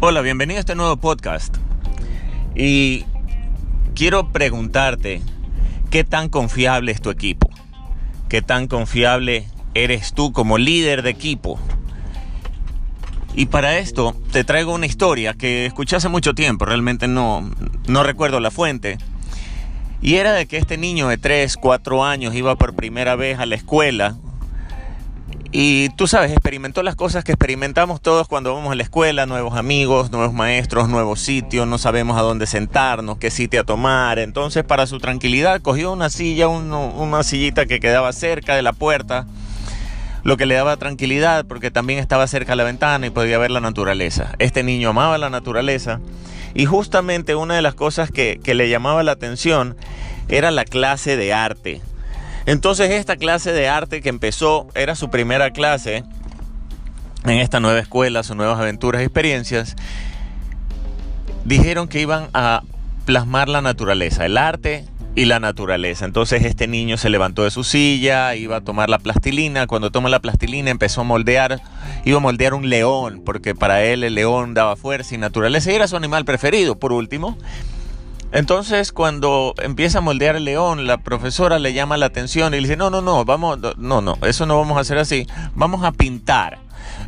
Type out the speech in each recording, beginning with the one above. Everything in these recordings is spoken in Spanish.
Hola, bienvenido a este nuevo podcast. Y quiero preguntarte, ¿qué tan confiable es tu equipo? ¿Qué tan confiable eres tú como líder de equipo? Y para esto te traigo una historia que escuché hace mucho tiempo, realmente no, no recuerdo la fuente. Y era de que este niño de 3, 4 años iba por primera vez a la escuela y tú sabes, experimentó las cosas que experimentamos todos cuando vamos a la escuela, nuevos amigos, nuevos maestros, nuevos sitios, no sabemos a dónde sentarnos, qué sitio tomar. Entonces, para su tranquilidad, cogió una silla, una sillita que quedaba cerca de la puerta, lo que le daba tranquilidad porque también estaba cerca de la ventana y podía ver la naturaleza. Este niño amaba la naturaleza y justamente una de las cosas que le llamaba la atención era la clase de arte entonces esta clase de arte que empezó era su primera clase en esta nueva escuela, sus nuevas aventuras y experiencias, dijeron que iban a plasmar la naturaleza, el arte y la naturaleza. Entonces este niño se levantó de su silla, iba a tomar la plastilina, cuando toma la plastilina empezó a moldear, iba a moldear un león, porque para él el león daba fuerza y naturaleza y era su animal preferido, por último. Entonces, cuando empieza a moldear el león, la profesora le llama la atención y le dice, no, no, no, vamos, no, no, eso no vamos a hacer así, vamos a pintar.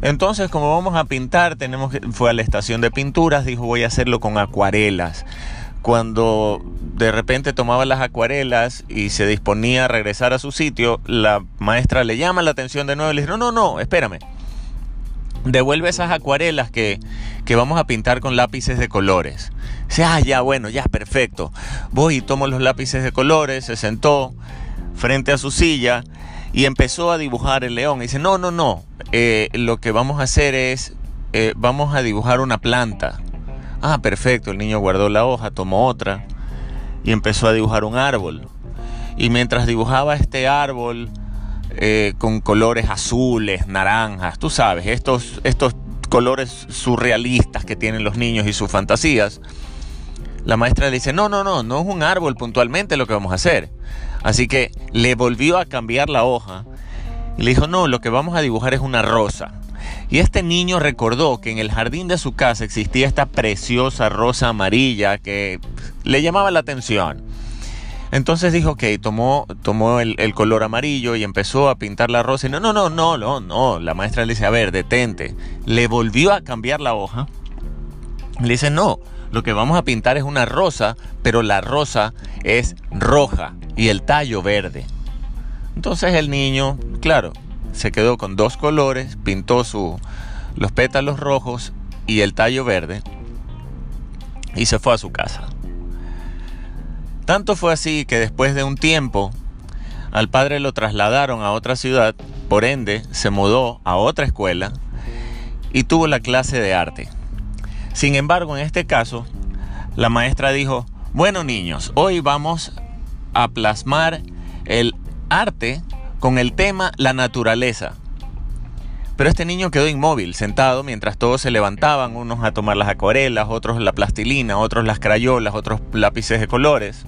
Entonces, como vamos a pintar, tenemos que, fue a la estación de pinturas, dijo, voy a hacerlo con acuarelas. Cuando de repente tomaba las acuarelas y se disponía a regresar a su sitio, la maestra le llama la atención de nuevo y le dice, no, no, no, espérame. Devuelve esas acuarelas que, que vamos a pintar con lápices de colores. Dice, ah, ya, bueno, ya, perfecto. Voy y tomo los lápices de colores, se sentó frente a su silla y empezó a dibujar el león. dice, no, no, no, eh, lo que vamos a hacer es, eh, vamos a dibujar una planta. Ah, perfecto, el niño guardó la hoja, tomó otra y empezó a dibujar un árbol. Y mientras dibujaba este árbol eh, con colores azules, naranjas, tú sabes, estos, estos colores surrealistas que tienen los niños y sus fantasías, la maestra le dice, no, no, no, no es un árbol puntualmente lo que vamos a hacer. Así que le volvió a cambiar la hoja y le dijo, no, lo que vamos a dibujar es una rosa. Y este niño recordó que en el jardín de su casa existía esta preciosa rosa amarilla que le llamaba la atención. Entonces dijo, ok, tomó, tomó el, el, color amarillo y empezó a pintar la rosa. Y no, no, no, no, no, no. La maestra le dice, a ver, detente. Le volvió a cambiar la hoja. Le dice, no, lo que vamos a pintar es una rosa, pero la rosa es roja y el tallo verde. Entonces el niño, claro, se quedó con dos colores, pintó su, los pétalos rojos y el tallo verde y se fue a su casa. Tanto fue así que después de un tiempo al padre lo trasladaron a otra ciudad, por ende se mudó a otra escuela y tuvo la clase de arte. Sin embargo, en este caso, la maestra dijo, bueno niños, hoy vamos a plasmar el arte con el tema la naturaleza. Pero este niño quedó inmóvil, sentado, mientras todos se levantaban, unos a tomar las acuarelas, otros la plastilina, otros las crayolas, otros lápices de colores.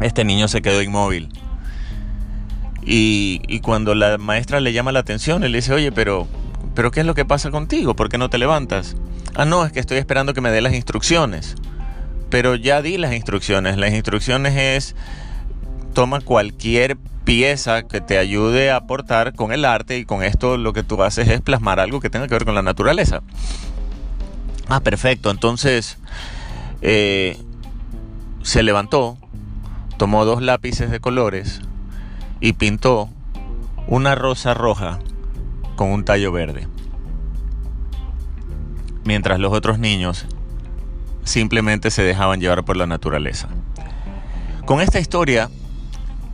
Este niño se quedó inmóvil. Y, y, cuando la maestra le llama la atención, él dice, oye, pero, pero ¿qué es lo que pasa contigo? ¿Por qué no te levantas? Ah, no, es que estoy esperando que me dé las instrucciones. Pero ya di las instrucciones. Las instrucciones es, toma cualquier pieza que te ayude a aportar con el arte y con esto lo que tú haces es plasmar algo que tenga que ver con la naturaleza. Ah, perfecto. Entonces eh, se levantó, tomó dos lápices de colores y pintó una rosa roja con un tallo verde mientras los otros niños simplemente se dejaban llevar por la naturaleza. Con esta historia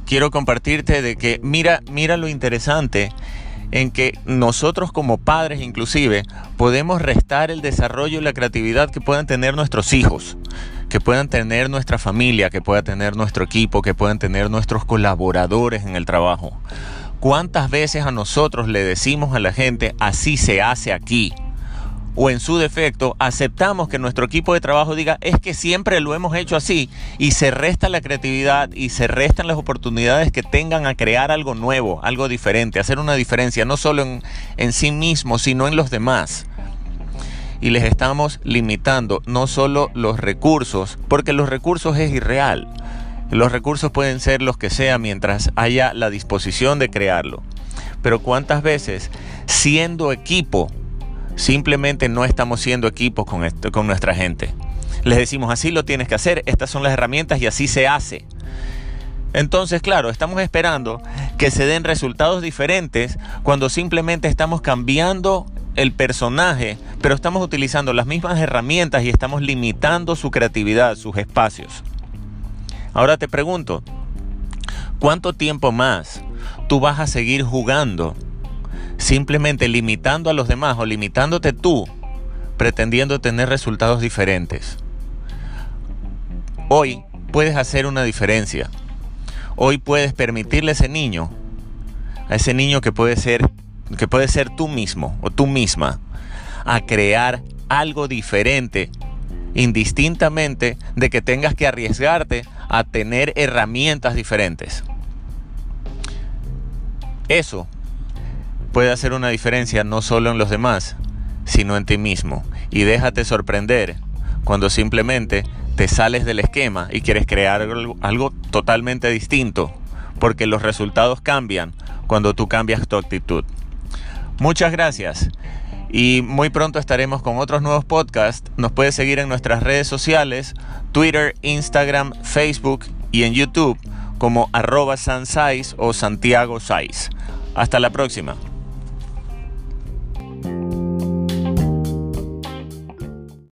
quiero compartirte de que mira, mira lo interesante en que nosotros como padres inclusive podemos restar el desarrollo y la creatividad que puedan tener nuestros hijos, que puedan tener nuestra familia, que pueda tener nuestro equipo, que puedan tener nuestros colaboradores en el trabajo. ¿Cuántas veces a nosotros le decimos a la gente, así se hace aquí? O en su defecto aceptamos que nuestro equipo de trabajo diga es que siempre lo hemos hecho así y se resta la creatividad y se restan las oportunidades que tengan a crear algo nuevo, algo diferente, hacer una diferencia no solo en, en sí mismo, sino en los demás. Y les estamos limitando no solo los recursos, porque los recursos es irreal. Los recursos pueden ser los que sea mientras haya la disposición de crearlo. Pero cuántas veces siendo equipo Simplemente no estamos siendo equipos con, esto, con nuestra gente. Les decimos, así lo tienes que hacer, estas son las herramientas y así se hace. Entonces, claro, estamos esperando que se den resultados diferentes cuando simplemente estamos cambiando el personaje, pero estamos utilizando las mismas herramientas y estamos limitando su creatividad, sus espacios. Ahora te pregunto, ¿cuánto tiempo más tú vas a seguir jugando simplemente limitando a los demás o limitándote tú, pretendiendo tener resultados diferentes. Hoy puedes hacer una diferencia. Hoy puedes permitirle a ese niño, a ese niño que puede ser que puede ser tú mismo o tú misma, a crear algo diferente indistintamente de que tengas que arriesgarte a tener herramientas diferentes. Eso puede hacer una diferencia no solo en los demás, sino en ti mismo. Y déjate sorprender cuando simplemente te sales del esquema y quieres crear algo, totalmente distinto, porque los resultados cambian cuando tú cambias tu actitud. Muchas gracias y muy pronto estaremos con otros nuevos podcasts. Nos puedes seguir en nuestras redes sociales, Twitter, Instagram, Facebook y en YouTube como arroba sansais o Santiago Hasta la próxima.